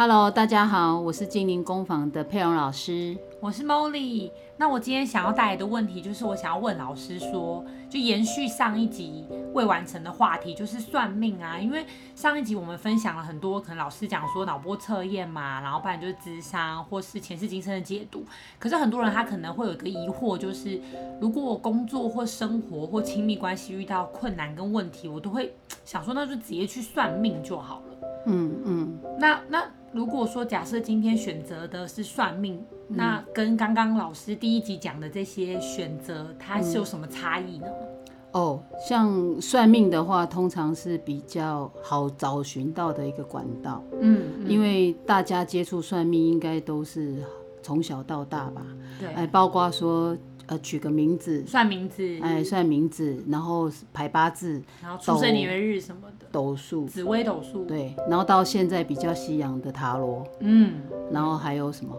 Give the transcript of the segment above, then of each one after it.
Hello，大家好，我是精灵工坊的佩蓉老师，我是 Molly。那我今天想要带来的问题，就是我想要问老师说，就延续上一集未完成的话题，就是算命啊。因为上一集我们分享了很多，可能老师讲说脑波测验嘛，然后不然就是智商或是前世今生的解读。可是很多人他可能会有一个疑惑，就是如果我工作或生活或亲密关系遇到困难跟问题，我都会想说，那就直接去算命就好了。嗯嗯，那那。如果说假设今天选择的是算命，嗯、那跟刚刚老师第一集讲的这些选择，它是有什么差异呢？哦，像算命的话，通常是比较好找寻到的一个管道。嗯，嗯，因为大家接触算命应该都是从小到大吧？对，哎，包括说。呃，取个名字，算名字，哎，算名字，然后排八字，然后出生年月日什么的，斗数，紫微斗数，对，然后到现在比较西洋的塔罗，嗯，然后还有什么，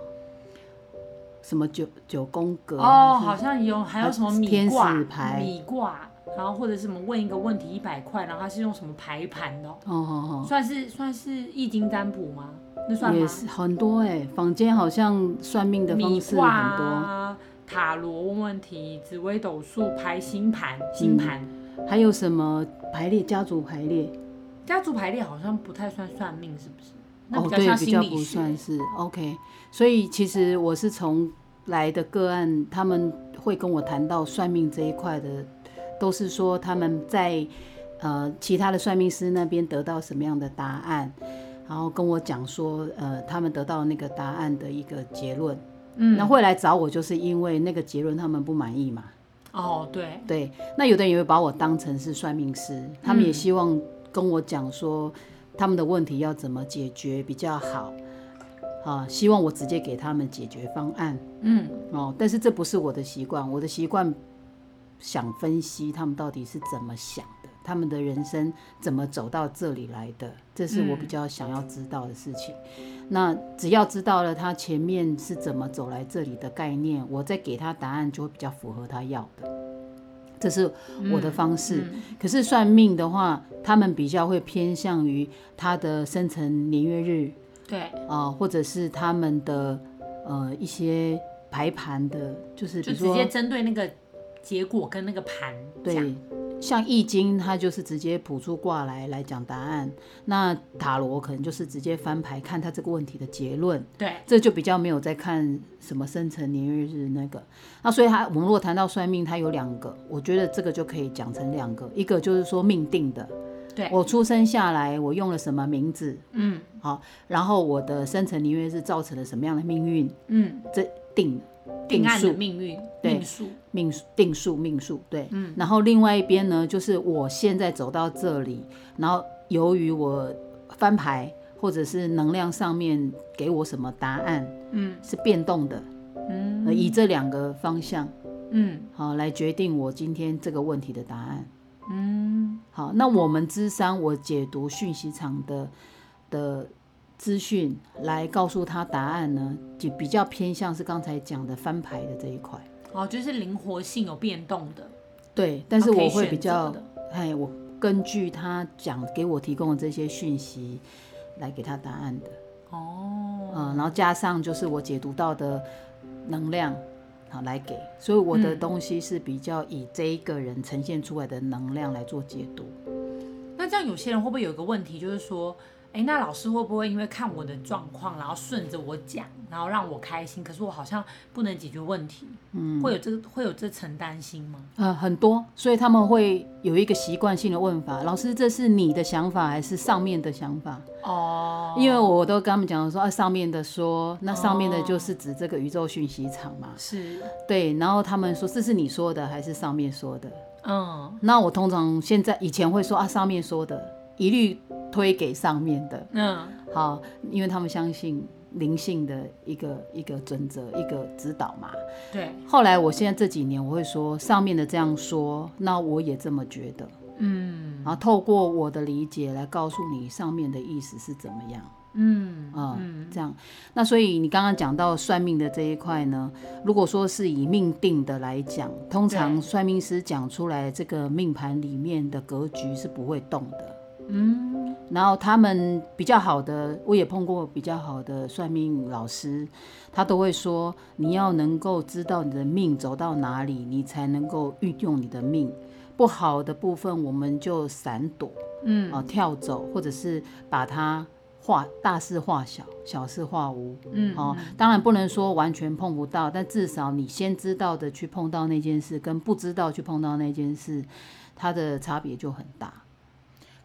什么九九宫格，哦，好像有，还有什么米卦，天使牌，米卦，然后或者是什么问一个问题一百块，然后它是用什么排盘的，哦哦哦，算是算是易经占卜吗？那算吗？也是很多哎，坊间好像算命的方式很多。塔罗问问题，紫微斗数排星盘，星盘、嗯，还有什么排列家族排列？家族排列好像不太算算命，是不是？哦，对，比较不算是。OK，所以其实我是从来的个案，他们会跟我谈到算命这一块的，都是说他们在呃其他的算命师那边得到什么样的答案，然后跟我讲说呃他们得到那个答案的一个结论。嗯，那会来找我，就是因为那个结论他们不满意嘛。哦，对对，那有的人也会把我当成是算命师，他们也希望跟我讲说他们的问题要怎么解决比较好，啊，希望我直接给他们解决方案。嗯，哦，但是这不是我的习惯，我的习惯想分析他们到底是怎么想。他们的人生怎么走到这里来的？这是我比较想要知道的事情。嗯、那只要知道了他前面是怎么走来这里的概念，我再给他答案就会比较符合他要的。这是我的方式。嗯嗯、可是算命的话，他们比较会偏向于他的生辰年月日，对啊、呃，或者是他们的呃一些排盘的，就是就直接针对那个结果跟那个盘对。像易经，它就是直接卜出卦来来讲答案。那塔罗可能就是直接翻牌看他这个问题的结论。对，这就比较没有在看什么生辰年月日那个。那所以他我们如果谈到算命，它有两个，我觉得这个就可以讲成两个。一个就是说命定的，对，我出生下来我用了什么名字，嗯，好，然后我的生辰年月日造成了什么样的命运，嗯，这定。定数。命运，对，命数。命定数命数，对，嗯，然后另外一边呢，就是我现在走到这里，然后由于我翻牌或者是能量上面给我什么答案，嗯，是变动的，嗯，以这两个方向，嗯，好，来决定我今天这个问题的答案，嗯，好，那我们咨商我解读讯息场的的。资讯来告诉他答案呢，就比较偏向是刚才讲的翻牌的这一块哦，就是灵活性有变动的。对，但是我会比较，哎，我根据他讲给我提供的这些讯息来给他答案的。哦，嗯，然后加上就是我解读到的能量，好来给，所以我的东西是比较以这一个人呈现出来的能量来做解读。嗯，那这样有些人会不会有一个问题，就是说？哎，那老师会不会因为看我的状况，然后顺着我讲，然后让我开心？可是我好像不能解决问题，嗯，会有这个会有这层担心吗？呃，很多，所以他们会有一个习惯性的问法：老师，这是你的想法还是上面的想法？哦，因为我都跟他们讲说，啊，上面的说，那上面的就是指这个宇宙讯息场嘛，是对。然后他们说，这是你说的还是上面说的？嗯，那我通常现在以前会说啊，上面说的。一律推给上面的，嗯，好，因为他们相信灵性的一个一个准则，一个指导嘛。对。后来，我现在这几年我会说上面的这样说，那我也这么觉得。嗯，然后透过我的理解来告诉你上面的意思是怎么样。嗯啊、嗯，这样，那所以你刚刚讲到算命的这一块呢，如果说是以命定的来讲，通常算命师讲出来这个命盘里面的格局是不会动的。嗯，然后他们比较好的，我也碰过比较好的算命老师，他都会说，你要能够知道你的命走到哪里，你才能够运用你的命。不好的部分，我们就闪躲，嗯，啊，跳走，或者是把它。化大事化小，小事化无。嗯，哦，当然不能说完全碰不到，但至少你先知道的去碰到那件事，跟不知道去碰到那件事，它的差别就很大。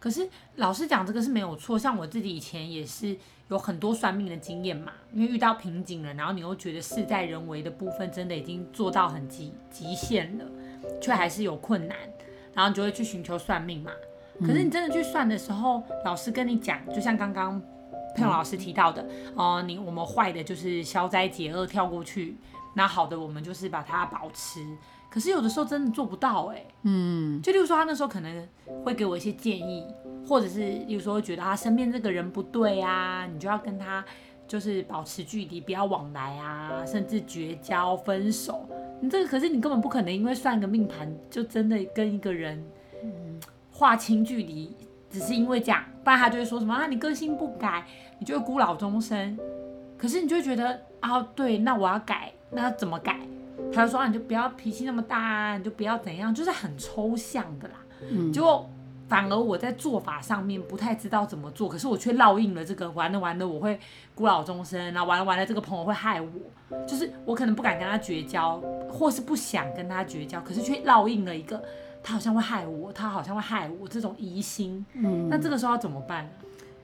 可是老师讲这个是没有错，像我自己以前也是有很多算命的经验嘛，因为遇到瓶颈了，然后你又觉得事在人为的部分真的已经做到很极极限了，却还是有困难，然后你就会去寻求算命嘛。可是你真的去算的时候，嗯、老师跟你讲，就像刚刚。佩蓉老师提到的，哦、呃，你我们坏的就是消灾解厄跳过去，那好的我们就是把它保持。可是有的时候真的做不到哎、欸，嗯，就例如说他那时候可能会给我一些建议，或者是例如说觉得他身边这个人不对啊，你就要跟他就是保持距离，不要往来啊，甚至绝交、分手。你这个可是你根本不可能因为算个命盘就真的跟一个人划清距离，只是因为这样，不然他就会说什么啊，你个性不改。你就会孤老终生，可是你就会觉得啊，对，那我要改，那怎么改？他就说啊，你就不要脾气那么大啊，你就不要怎样，就是很抽象的啦。嗯，结果反而我在做法上面不太知道怎么做，可是我却烙印了这个，完了完了，我会孤老终生，然后玩了完了，这个朋友会害我，就是我可能不敢跟他绝交，或是不想跟他绝交，可是却烙印了一个，他好像会害我，他好像会害我这种疑心。嗯，那这个时候要怎么办？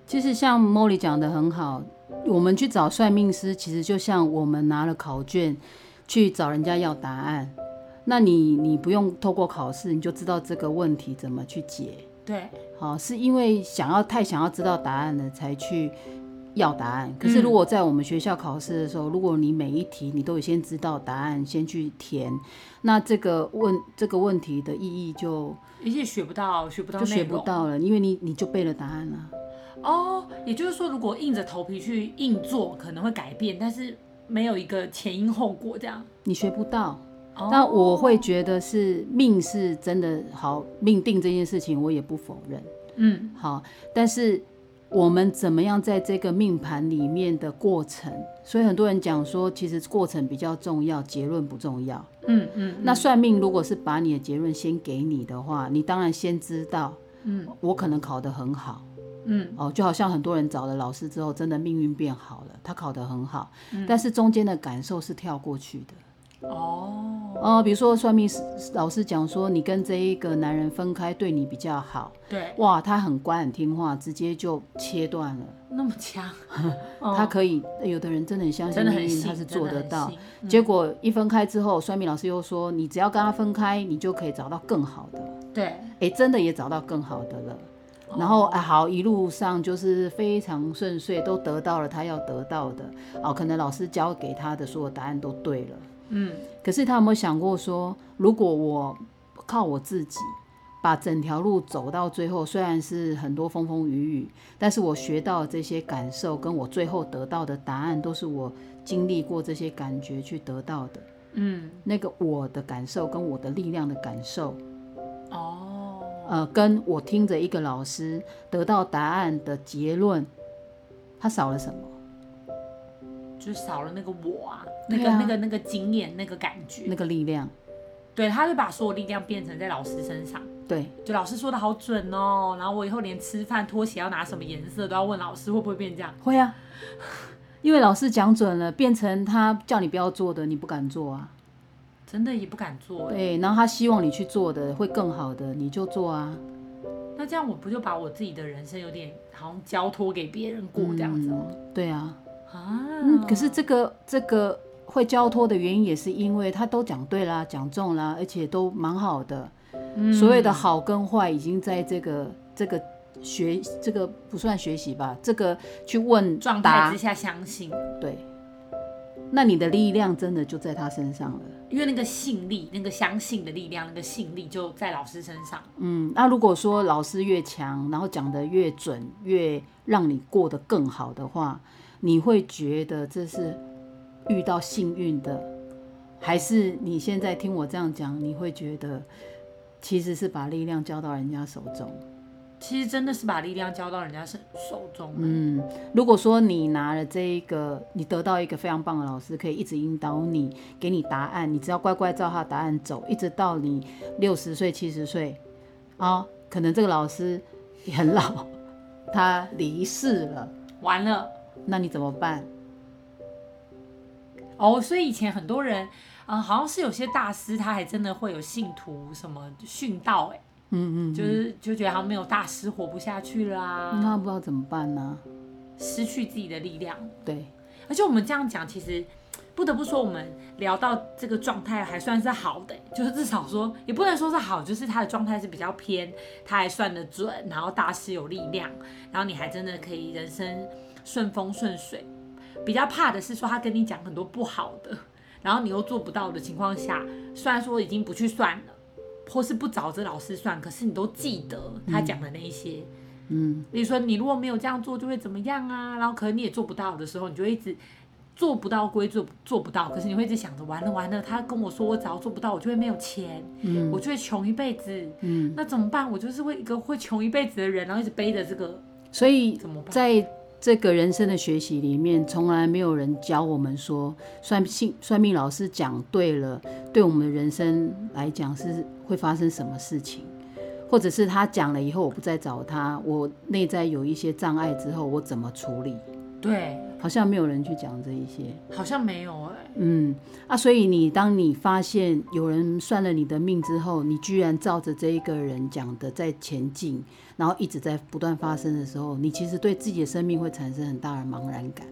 其实像 Molly 讲的很好，我们去找算命师，其实就像我们拿了考卷去找人家要答案。那你你不用透过考试，你就知道这个问题怎么去解。对，好，是因为想要太想要知道答案了才去要答案。可是如果在我们学校考试的时候，如果你每一题你都有先知道答案，先去填，那这个问这个问题的意义就一切学不到，学不到就学不到了，因为你你就背了答案了。哦，也就是说，如果硬着头皮去硬做，可能会改变，但是没有一个前因后果，这样你学不到。那、哦、我会觉得是命是真的好，命定这件事情我也不否认。嗯，好，但是我们怎么样在这个命盘里面的过程？所以很多人讲说，其实过程比较重要，结论不重要。嗯嗯。那算命如果是把你的结论先给你的话，你当然先知道，嗯，我可能考得很好。嗯，哦，就好像很多人找了老师之后，真的命运变好了，他考得很好，嗯、但是中间的感受是跳过去的。哦，哦，比如说算命师老师讲说，你跟这一个男人分开，对你比较好。对，哇，他很乖很听话，直接就切断了。那么强，他可以，有的人真的很相信命运，他是做得到。结果一分开之后，算命老师又说，你只要跟他分开，你就可以找到更好的。对，哎，真的也找到更好的了。然后啊，好，一路上就是非常顺遂，都得到了他要得到的。哦，可能老师教给他的所有答案都对了。嗯。可是他有没有想过说，如果我靠我自己把整条路走到最后，虽然是很多风风雨雨，但是我学到这些感受，跟我最后得到的答案，都是我经历过这些感觉去得到的。嗯。那个我的感受跟我的力量的感受。哦。呃，跟我听着一个老师得到答案的结论，他少了什么？就少了那个我啊，那个、啊、那个那个经验，那个感觉，那个力量。对，他会把所有力量变成在老师身上。对，就老师说的好准哦。然后我以后连吃饭拖鞋要拿什么颜色都要问老师，会不会变这样？会啊，因为老师讲准了，变成他叫你不要做的，你不敢做啊。真的也不敢做，对，然后他希望你去做的会更好的，你就做啊。那这样我不就把我自己的人生有点好像交托给别人过这样子吗？嗯，对啊，啊，嗯，可是这个这个会交托的原因也是因为他都讲对啦，讲中啦，而且都蛮好的。嗯，所谓的好跟坏已经在这个这个学这个不算学习吧，这个去问状态之下相信，对。那你的力量真的就在他身上了。因为那个信力，那个相信的力量，那个信力就在老师身上。嗯，那如果说老师越强，然后讲得越准，越让你过得更好的话，你会觉得这是遇到幸运的，还是你现在听我这样讲，你会觉得其实是把力量交到人家手中？其实真的是把力量交到人家手手中。嗯，如果说你拿了这一个，你得到一个非常棒的老师，可以一直引导你，给你答案，你只要乖乖照他的答案走，一直到你六十岁、七十岁，啊，可能这个老师也很老，他离世了，完了，那你怎么办？哦，所以以前很多人，嗯，好像是有些大师，他还真的会有信徒什么殉道，哎。嗯，嗯嗯，就是就觉得好像没有大师活不下去了啊，那不知道怎么办呢？失去自己的力量。对，而且我们这样讲，其实不得不说，我们聊到这个状态还算是好的，就是至少说也不能说是好，就是他的状态是比较偏，他还算得准，然后大师有力量，然后你还真的可以人生顺风顺水。比较怕的是说他跟你讲很多不好的，然后你又做不到的情况下，虽然说已经不去算了。或是不找这老师算，可是你都记得他讲的那一些，嗯，比如说你如果没有这样做，就会怎么样啊？然后可能你也做不到的时候，你就一直做不到归做做不到，可是你会一直想着完了完了，他跟我说我只要做不到，我就会没有钱，嗯，我就会穷一辈子，嗯，那怎么办？我就是会一个会穷一辈子的人，然后一直背着这个，所以怎么办？在这个人生的学习里面，从来没有人教我们说算命算命老师讲对了，对我们的人生来讲是会发生什么事情，或者是他讲了以后我不再找他，我内在有一些障碍之后我怎么处理？对，好像没有人去讲这一些，好像没有哎、欸。嗯啊，所以你当你发现有人算了你的命之后，你居然照着这一个人讲的在前进。然后一直在不断发生的时候，你其实对自己的生命会产生很大的茫然感、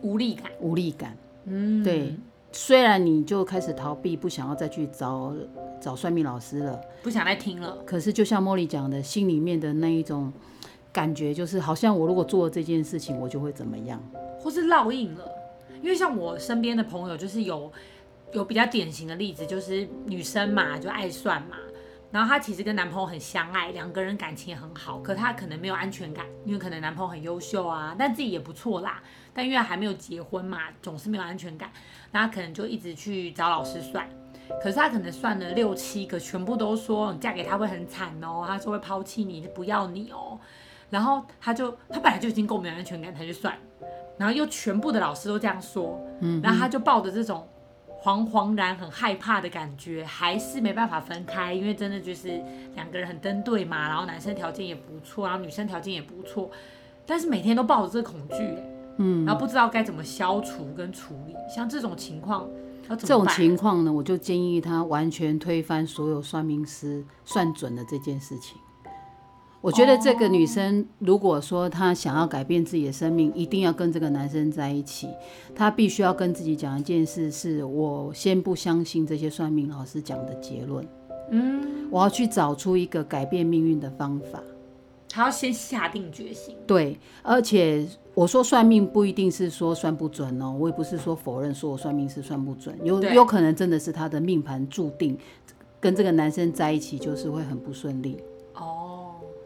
无力感、无力感。嗯，对。虽然你就开始逃避，不想要再去找找算命老师了，不想再听了。可是就像茉莉讲的，心里面的那一种感觉，就是好像我如果做了这件事情，我就会怎么样，或是烙印了。因为像我身边的朋友，就是有有比较典型的例子，就是女生嘛，就爱算嘛。然后她其实跟男朋友很相爱，两个人感情也很好，可她可能没有安全感，因为可能男朋友很优秀啊，但自己也不错啦，但因为还没有结婚嘛，总是没有安全感，那她可能就一直去找老师算，可是她可能算了六七个，全部都说你嫁给他会很惨哦，他说会抛弃你，不要你哦，然后她就她本来就已经够没有安全感，她就算，然后又全部的老师都这样说，嗯，然后她就抱着这种。惶惶然很害怕的感觉，还是没办法分开，因为真的就是两个人很登对嘛，然后男生条件也不错，然后女生条件也不错，但是每天都抱着这个恐惧，嗯，然后不知道该怎么消除跟处理，像这种情况，这种情况呢，我就建议他完全推翻所有算命师算准的这件事情。我觉得这个女生，如果说她想要改变自己的生命，一定要跟这个男生在一起。她必须要跟自己讲一件事：是我先不相信这些算命老师讲的结论。嗯，我要去找出一个改变命运的方法。她要先下定决心。对，而且我说算命不一定是说算不准哦，我也不是说否认说我算命是算不准，有有可能真的是她的命盘注定跟这个男生在一起就是会很不顺利。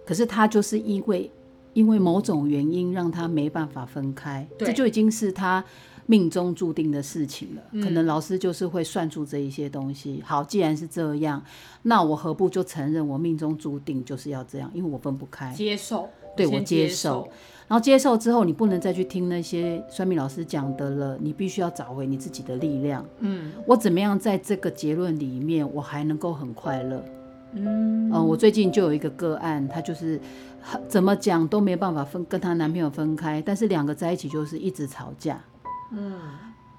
可是他就是因为因为某种原因让他没办法分开，这就已经是他命中注定的事情了。可能老师就是会算出这一些东西。好，既然是这样，那我何不就承认我命中注定就是要这样？因为我分不开，接受，对，我接受。然后接受之后，你不能再去听那些算命老师讲的了，你必须要找回你自己的力量。嗯，我怎么样在这个结论里面，我还能够很快乐？嗯，我最近就有一个个案，她就是怎么讲都没办法分跟她男朋友分开，但是两个在一起就是一直吵架。嗯，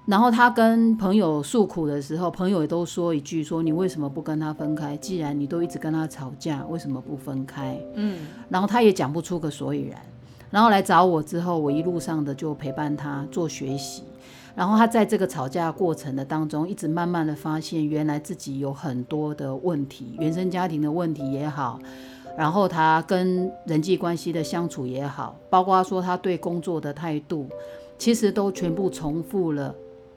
然后她跟朋友诉苦的时候，朋友也都说一句说，你为什么不跟他分开？既然你都一直跟他吵架，为什么不分开？嗯，然后她也讲不出个所以然，然后来找我之后，我一路上的就陪伴她做学习。然后他在这个吵架过程的当中，一直慢慢的发现，原来自己有很多的问题，原生家庭的问题也好，然后他跟人际关系的相处也好，包括说他对工作的态度，其实都全部重复了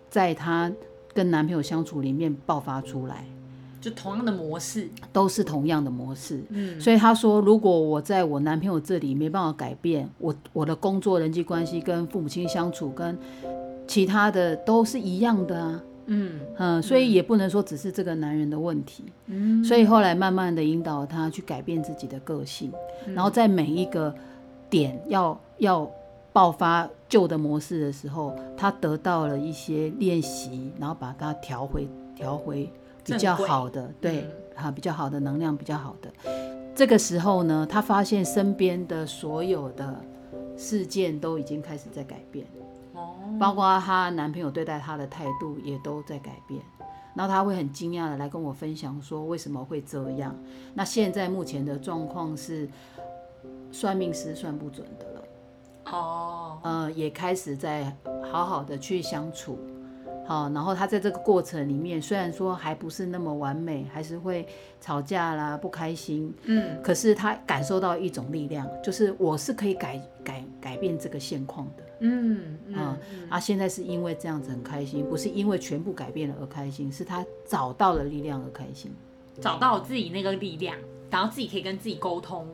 在他跟男朋友相处里面爆发出来，就同样的模式，都是同样的模式。嗯，所以他说，如果我在我男朋友这里没办法改变，我我的工作、人际关系、跟父母亲相处、跟其他的都是一样的啊。嗯嗯，所以也不能说只是这个男人的问题。嗯，所以后来慢慢的引导他去改变自己的个性，嗯、然后在每一个点要要爆发旧的模式的时候，他得到了一些练习，然后把它调回调回比较好的，对，哈、嗯，比较好的能量，比较好的。这个时候呢，他发现身边的所有的事件都已经开始在改变。包括她男朋友对待她的态度也都在改变，然后她会很惊讶的来跟我分享说为什么会这样。那现在目前的状况是算命师算不准的了，哦，呃，也开始在好好的去相处。好，然后他在这个过程里面，虽然说还不是那么完美，还是会吵架啦、不开心，嗯，可是他感受到一种力量，就是我是可以改改改变这个现况的，嗯嗯，啊，啊，现在是因为这样子很开心，不是因为全部改变了而开心，是他找到了力量而开心，找到自己那个力量，然后自己可以跟自己沟通，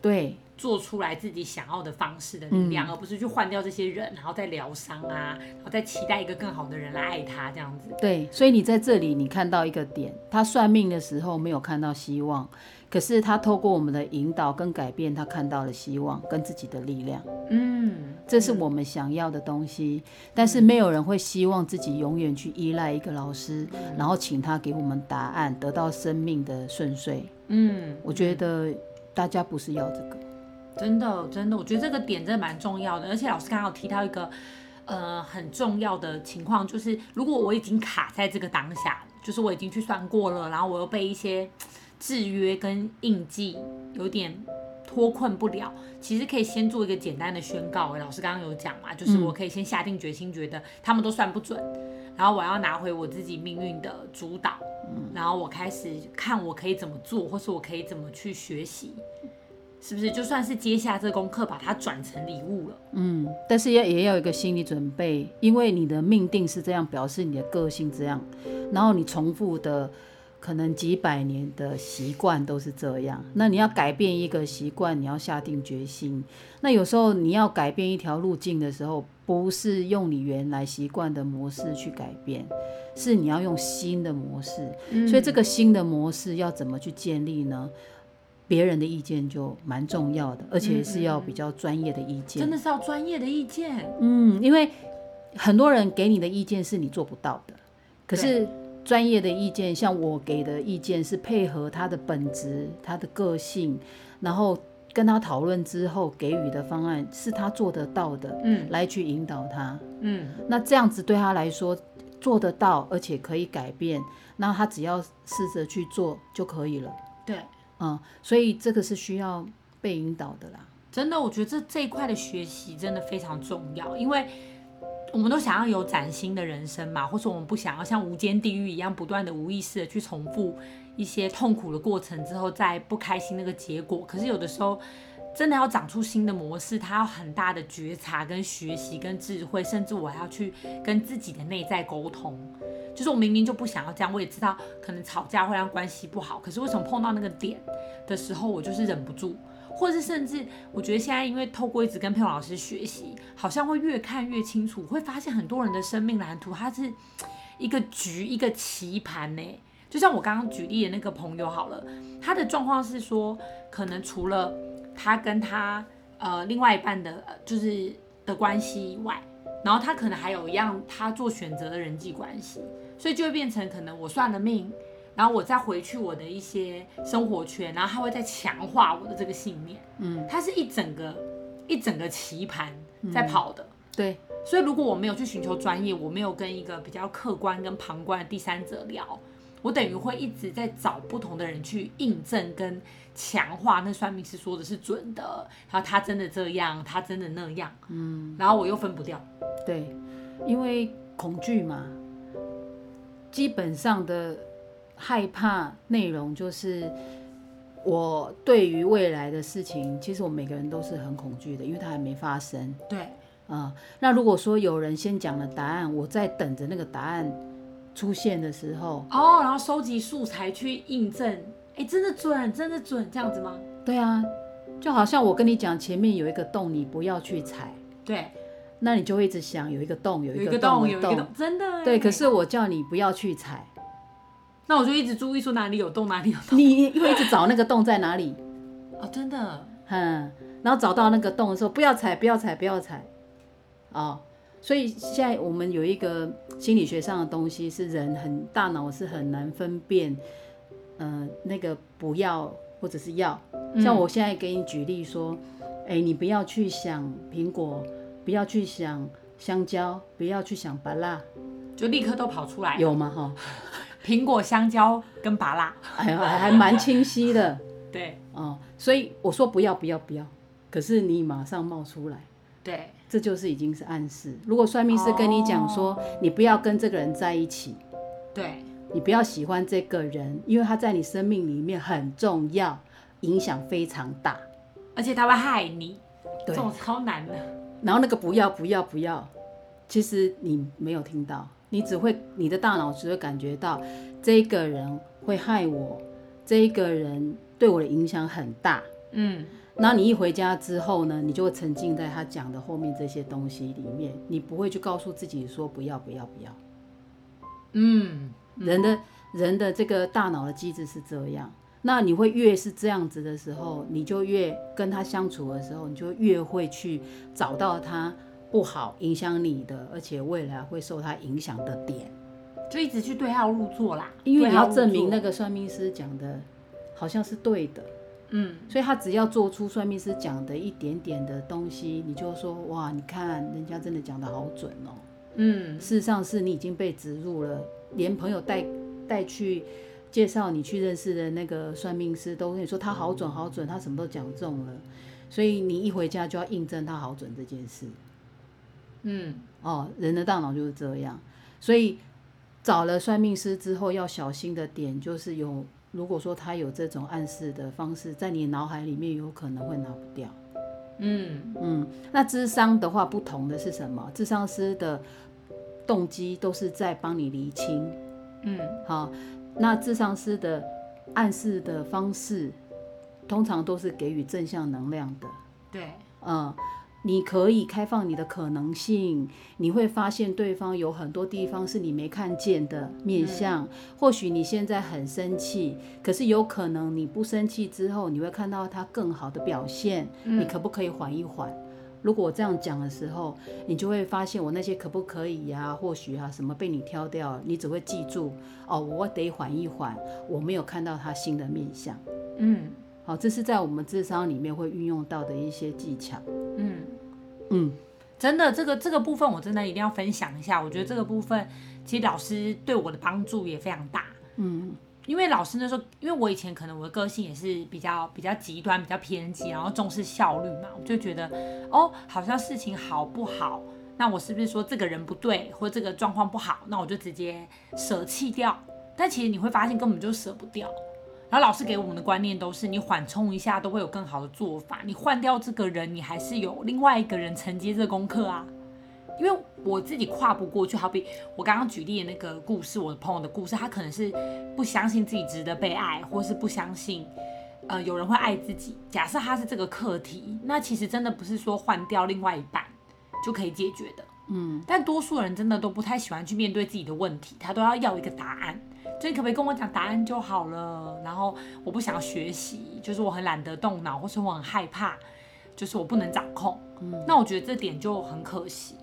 对。做出来自己想要的方式的力量，嗯、而不是去换掉这些人，然后再疗伤啊，然后再期待一个更好的人来爱他这样子。对，所以你在这里你看到一个点，他算命的时候没有看到希望，可是他透过我们的引导跟改变，他看到了希望跟自己的力量。嗯，这是我们想要的东西，嗯、但是没有人会希望自己永远去依赖一个老师，嗯、然后请他给我们答案，得到生命的顺遂。嗯，我觉得大家不是要这个。真的，真的，我觉得这个点真的蛮重要的。而且老师刚刚有提到一个，呃，很重要的情况，就是如果我已经卡在这个当下，就是我已经去算过了，然后我又被一些制约跟印记有点脱困不了，其实可以先做一个简单的宣告。老师刚刚有讲嘛，就是我可以先下定决心，觉得他们都算不准，然后我要拿回我自己命运的主导，然后我开始看我可以怎么做，或是我可以怎么去学习。是不是就算是接下这功课，把它转成礼物了？嗯，但是要也要有一个心理准备，因为你的命定是这样，表示你的个性这样，然后你重复的可能几百年的习惯都是这样。那你要改变一个习惯，你要下定决心。那有时候你要改变一条路径的时候，不是用你原来习惯的模式去改变，是你要用新的模式。嗯，所以这个新的模式要怎么去建立呢？别人的意见就蛮重要的，而且是要比较专业的意见。真的是要专业的意见。嗯，因为很多人给你的意见是你做不到的，可是专业的意见，像我给的意见是配合他的本质、他的个性，然后跟他讨论之后给予的方案是他做得到的，嗯，来去引导他，嗯，那这样子对他来说做得到，而且可以改变，那他只要试着去做就可以了。对。嗯，所以这个是需要被引导的啦。真的，我觉得这这一块的学习真的非常重要，因为我们都想要有崭新的人生嘛，或者我们不想要像无间地狱一样不断的无意识的去重复一些痛苦的过程之后再不开心那个结果。可是有的时候真的要长出新的模式，它要很大的觉察跟学习跟智慧，甚至我还要去跟自己的内在沟通。就是我明明就不想要这样，我也知道可能吵架会让关系不好，可是为什么碰到那个点的时候，我就是忍不住，或者是甚至我觉得现在因为透过一直跟佩蓉老师学习，好像会越看越清楚，会发现很多人的生命蓝图，它是一个局，一个棋盘呢。就像我刚刚举例的那个朋友好了，他的状况是说，可能除了他跟他呃另外一半的，就是的关系以外，然后他可能还有一样他做选择的人际关系。所以就会变成可能我算了命，然后我再回去我的一些生活圈，然后他会再强化我的这个信念。嗯，它是一整个一整个棋盘在跑的。嗯，对，所以如果我没有去寻求专业，我没有跟一个比较客观跟旁观的第三者聊，我等于会一直在找不同的人去印证跟强化那算命师说的是准的，然后他真的这样，他真的那样。嗯，然后我又分不掉。对，因为恐惧嘛。基本上的害怕内容就是，我对于未来的事情，其实我们每个人都是很恐惧的，因为它还没发生。对，啊、嗯。那如果说有人先讲了答案，我在等着那个答案出现的时候，哦，然后收集素材去印证，哎，真的准，真的准，这样子吗？对啊，就好像我跟你讲，前面有一个洞，你不要去踩。对。那你就会一直想有一个洞，有一个洞，有一个洞，真的。对，可是我叫你不要去踩，那我就一直注意说哪里有洞，哪里有洞。你会一直找那个洞在哪里？哦，真的。嗯，然后找到那个洞的时候，不要踩，不要踩，不要踩。哦，所以现在我们有一个心理学上的东西，是人很大脑是很难分辨，呃，那个不要或者是要。像我现在给你举例说，哎、嗯，你不要去想苹果。不要去想香蕉，不要去想芭辣，就立刻都跑出来。有吗？哈，苹果、香蕉跟芭辣，哎呀，还蛮清晰的。对，哦，所以我说不要，不要，不要，可是你马上冒出来。对，这就是已经是暗示。如果算命师跟你讲说，哦，你不要跟这个人在一起，对，你不要喜欢这个人，因为他在你生命里面很重要，影响非常大，而且他会害你。对，这种超难的。然后那个不要不要不要，其实你没有听到，你只会你的大脑只会感觉到这个人会害我，这个人对我的影响很大。嗯，然后你一回家之后呢，你就会沉浸在他讲的后面这些东西里面，你不会去告诉自己说不要不要不要。嗯，人的人的这个大脑的机制是这样。那你会越是这样子的时候，你就越跟他相处的时候，你就越会去找到他不好影响你的，而且未来会受他影响的点，就一直去对号入座啦。因为你要证明那个算命师讲的好像是对的，嗯，所以他只要做出算命师讲的一点点的东西，你就说哇，你看人家真的讲的好准哦，嗯，事实上是你已经被植入了，连朋友带带去。介绍你去认识的那个算命师，都跟你说他好准好准，他什么都讲中了，所以你一回家就要印证他好准这件事。嗯，哦，人的大脑就是这样，所以找了算命师之后要小心的点就是有，如果说他有这种暗示的方式，在你脑海里面有可能会拿不掉。嗯嗯，那智商的话不同的是什么？智商师的动机都是在帮你厘清。嗯，好。那智商师的暗示的方式，通常都是给予正向能量的。对，嗯，你可以开放你的可能性，你会发现对方有很多地方是你没看见的面相。嗯。或许你现在很生气，可是有可能你不生气之后，你会看到他更好的表现。嗯。你可不可以缓一缓？如果我这样讲的时候，你就会发现我那些可不可以呀、啊？或许啊，什么被你挑掉，你只会记住哦，我得缓一缓，我没有看到他新的面相。嗯，好，这是在我们智商里面会运用到的一些技巧。嗯嗯，真的，这个这个部分我真的一定要分享一下。我觉得这个部分其实老师对我的帮助也非常大。嗯。因为老师那时候，因为我以前可能我的个性也是比较比较极端、比较偏激，然后重视效率嘛，我就觉得哦，好像事情好不好，那我是不是说这个人不对，或这个状况不好，那我就直接舍弃掉？但其实你会发现根本就舍不掉。然后老师给我们的观念都是，你缓冲一下都会有更好的做法，你换掉这个人，你还是有另外一个人承接这功课啊。因为我自己跨不过去，好比我刚刚举例的那个故事，我的朋友的故事，他可能是不相信自己值得被爱，或是不相信，呃，有人会爱自己。假设他是这个课题，那其实真的不是说换掉另外一半就可以解决的。嗯，但多数人真的都不太喜欢去面对自己的问题，他都要要一个答案。所以你可不可以跟我讲答案就好了？然后我不想学习，就是我很懒得动脑，或是我很害怕，就是我不能掌控。嗯，那我觉得这点就很可惜。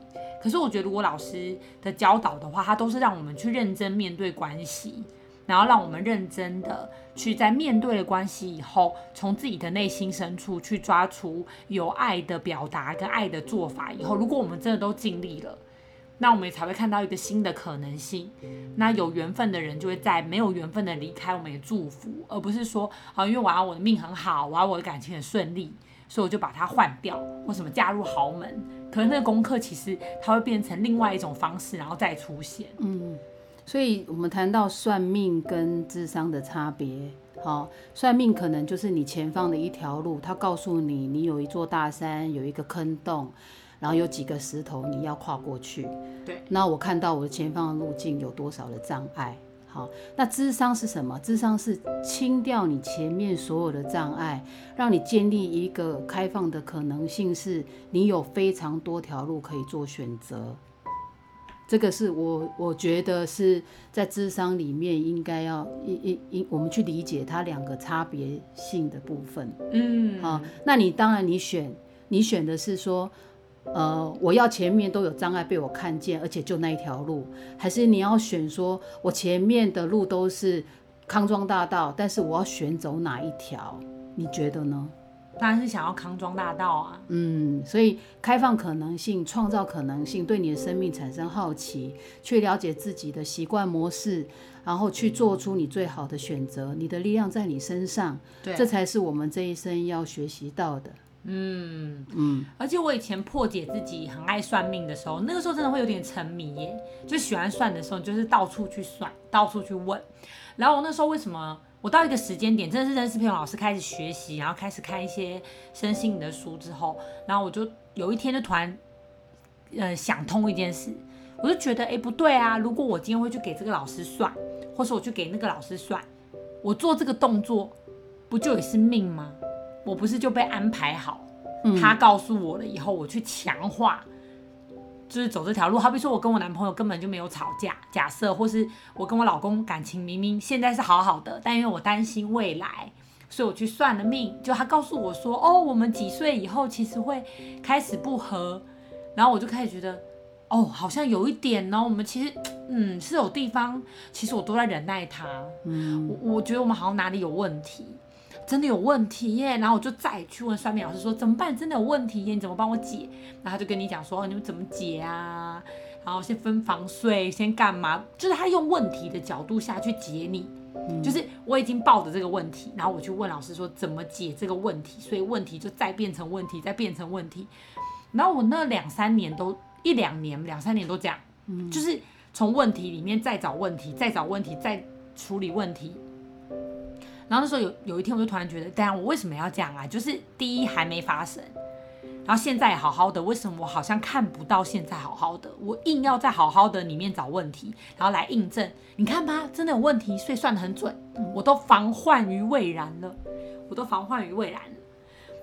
可是我觉得，如果老师的教导的话，他都是让我们去认真面对关系，然后让我们认真的去在面对了关系以后，从自己的内心深处去抓出有爱的表达跟爱的做法。以后，如果我们真的都尽力了，那我们也才会看到一个新的可能性。那有缘分的人就会在没有缘分的离开，我们也祝福，而不是说啊，因为我要我的命很好，我要我的感情很顺利。所以我就把它换掉，或什么加入豪门，可能那个功课其实它会变成另外一种方式，然后再出现。嗯，所以我们谈到算命跟智商的差别，好，算命可能就是你前方的一条路，它告诉你你有一座大山，有一个坑洞，然后有几个石头你要跨过去。对，那我看到我的前方的路径有多少的障碍。好，那智商是什么？智商是清掉你前面所有的障碍，让你建立一个开放的可能性，是你有非常多条路可以做选择。这个是我我觉得是在智商里面应该要一一一我们去理解它两个差别性的部分。嗯，好，那你当然你选你选的是说。呃，我要前面都有障碍被我看见，而且就那一条路，还是你要选说，我前面的路都是康庄大道，但是我要选走哪一条？你觉得呢？当然是想要康庄大道啊。嗯，所以开放可能性，创造可能性，对你的生命产生好奇，去了解自己的习惯模式，然后去做出你最好的选择。你的力量在你身上，对，这才是我们这一生要学习到的。嗯嗯，而且我以前破解自己很爱算命的时候，那个时候真的会有点沉迷耶，就喜欢算的时候，就是到处去算，到处去问。然后我那时候为什么我到一个时间点，真的是认识培勇老师，开始学习，然后开始看一些身心灵的书之后，然后我就有一天就突然呃想通一件事，我就觉得哎不对啊，如果我今天会去给这个老师算，或是我去给那个老师算，我做这个动作不就也是命吗？我不是就被安排好，嗯、他告诉我了以后，我去强化，就是走这条路。好比说，我跟我男朋友根本就没有吵架，假设，或是我跟我老公感情明明现在是好好的，但因为我担心未来，所以我去算了命。就他告诉我说，哦，我们几岁以后其实会开始不和，然后我就开始觉得，哦，好像有一点呢。我们其实，嗯，是有地方，其实我都在忍耐他。嗯，我我觉得我们好像哪里有问题。真的有问题耶，然后我就再去问算命老师说怎么办？真的有问题耶，你怎么帮我解？然后他就跟你讲说，哦，你们怎么解啊？然后先分房睡，先干嘛？就是他用问题的角度下去解你，嗯、就是我已经抱着这个问题，然后我去问老师说怎么解这个问题，所以问题就再变成问题，再变成问题。然后我那两三年都一两年两三年都这样，嗯、就是从问题里面再找问题，再找问题，再处理问题。然后那时候有有一天，我就突然觉得，对啊，我为什么要这样啊？就是第一还没发生，然后现在好好的，为什么我好像看不到现在好好的？我硬要在好好的里面找问题，然后来印证。你看吧，真的有问题，所以算得很准。我都防患于未然了，我都防患于未然了。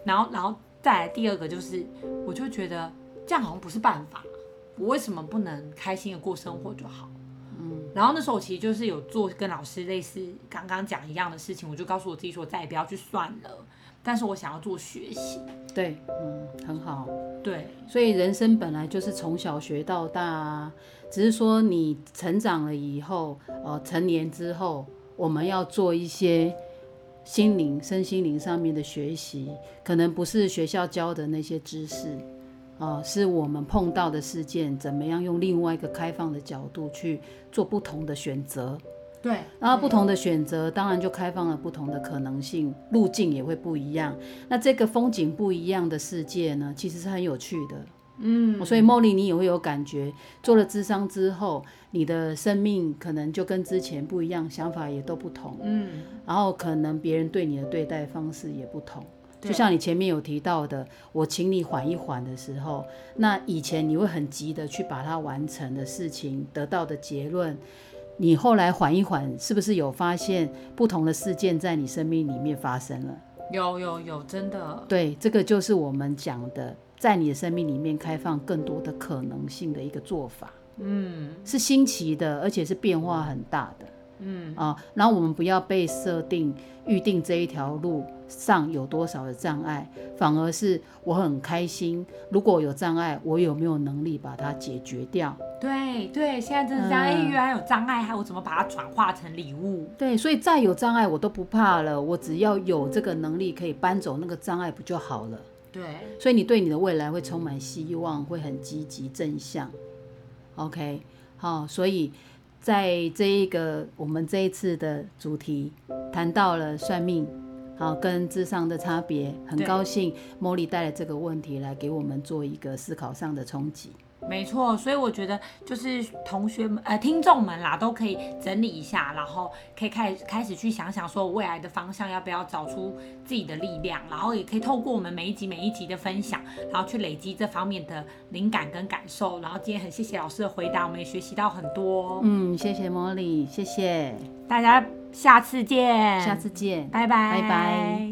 然后，然后再来第二个就是，我就觉得这样好像不是办法。我为什么不能开心的过生活就好？然后那时候我其实就是有做跟老师类似刚刚讲一样的事情，我就告诉我自己说再也不要去算了，但是我想要做学习。对，嗯，很好。对，所以人生本来就是从小学到大啊，只是说你成长了以后，呃，成年之后，我们要做一些心灵、身心灵上面的学习，可能不是学校教的那些知识。啊、呃，是我们碰到的事件，怎么样用另外一个开放的角度去做不同的选择？对，然后不同的选择，当然就开放了不同的可能性，路径也会不一样。那这个风景不一样的世界呢，其实是很有趣的。嗯，所以茉莉，你也会有感觉，做了智商之后，你的生命可能就跟之前不一样，想法也都不同。嗯，然后可能别人对你的对待方式也不同。就像你前面有提到的，我请你缓一缓的时候，那以前你会很急的去把它完成的事情，得到的结论，你后来缓一缓，是不是有发现不同的事件在你生命里面发生了？有有有，真的。对，这个就是我们讲的，在你的生命里面开放更多的可能性的一个做法。嗯，是新奇的，而且是变化很大的。嗯啊，然后我们不要被设定预定这一条路上有多少的障碍，反而是我很开心。如果有障碍，我有没有能力把它解决掉？对对，现在真的是这样。哎、嗯，原来有障碍，还我怎么把它转化成礼物？对，所以再有障碍我都不怕了，我只要有这个能力可以搬走那个障碍，不就好了？对，所以你对你的未来会充满希望，会很积极正向。OK，好，所以。在这一个我们这一次的主题谈到了算命，好跟智商的差别，很高兴茉莉带来这个问题来给我们做一个思考上的冲击。没错，所以我觉得就是同学们呃听众们啦，都可以整理一下，然后可以开始开始去想想说未来的方向要不要找出自己的力量，然后也可以透过我们每一集每一集的分享，然后去累积这方面的灵感跟感受。然后今天很谢谢老师的回答，我们也学习到很多。嗯，谢谢茉莉，谢谢大家，下次见，下次见，拜拜，拜拜。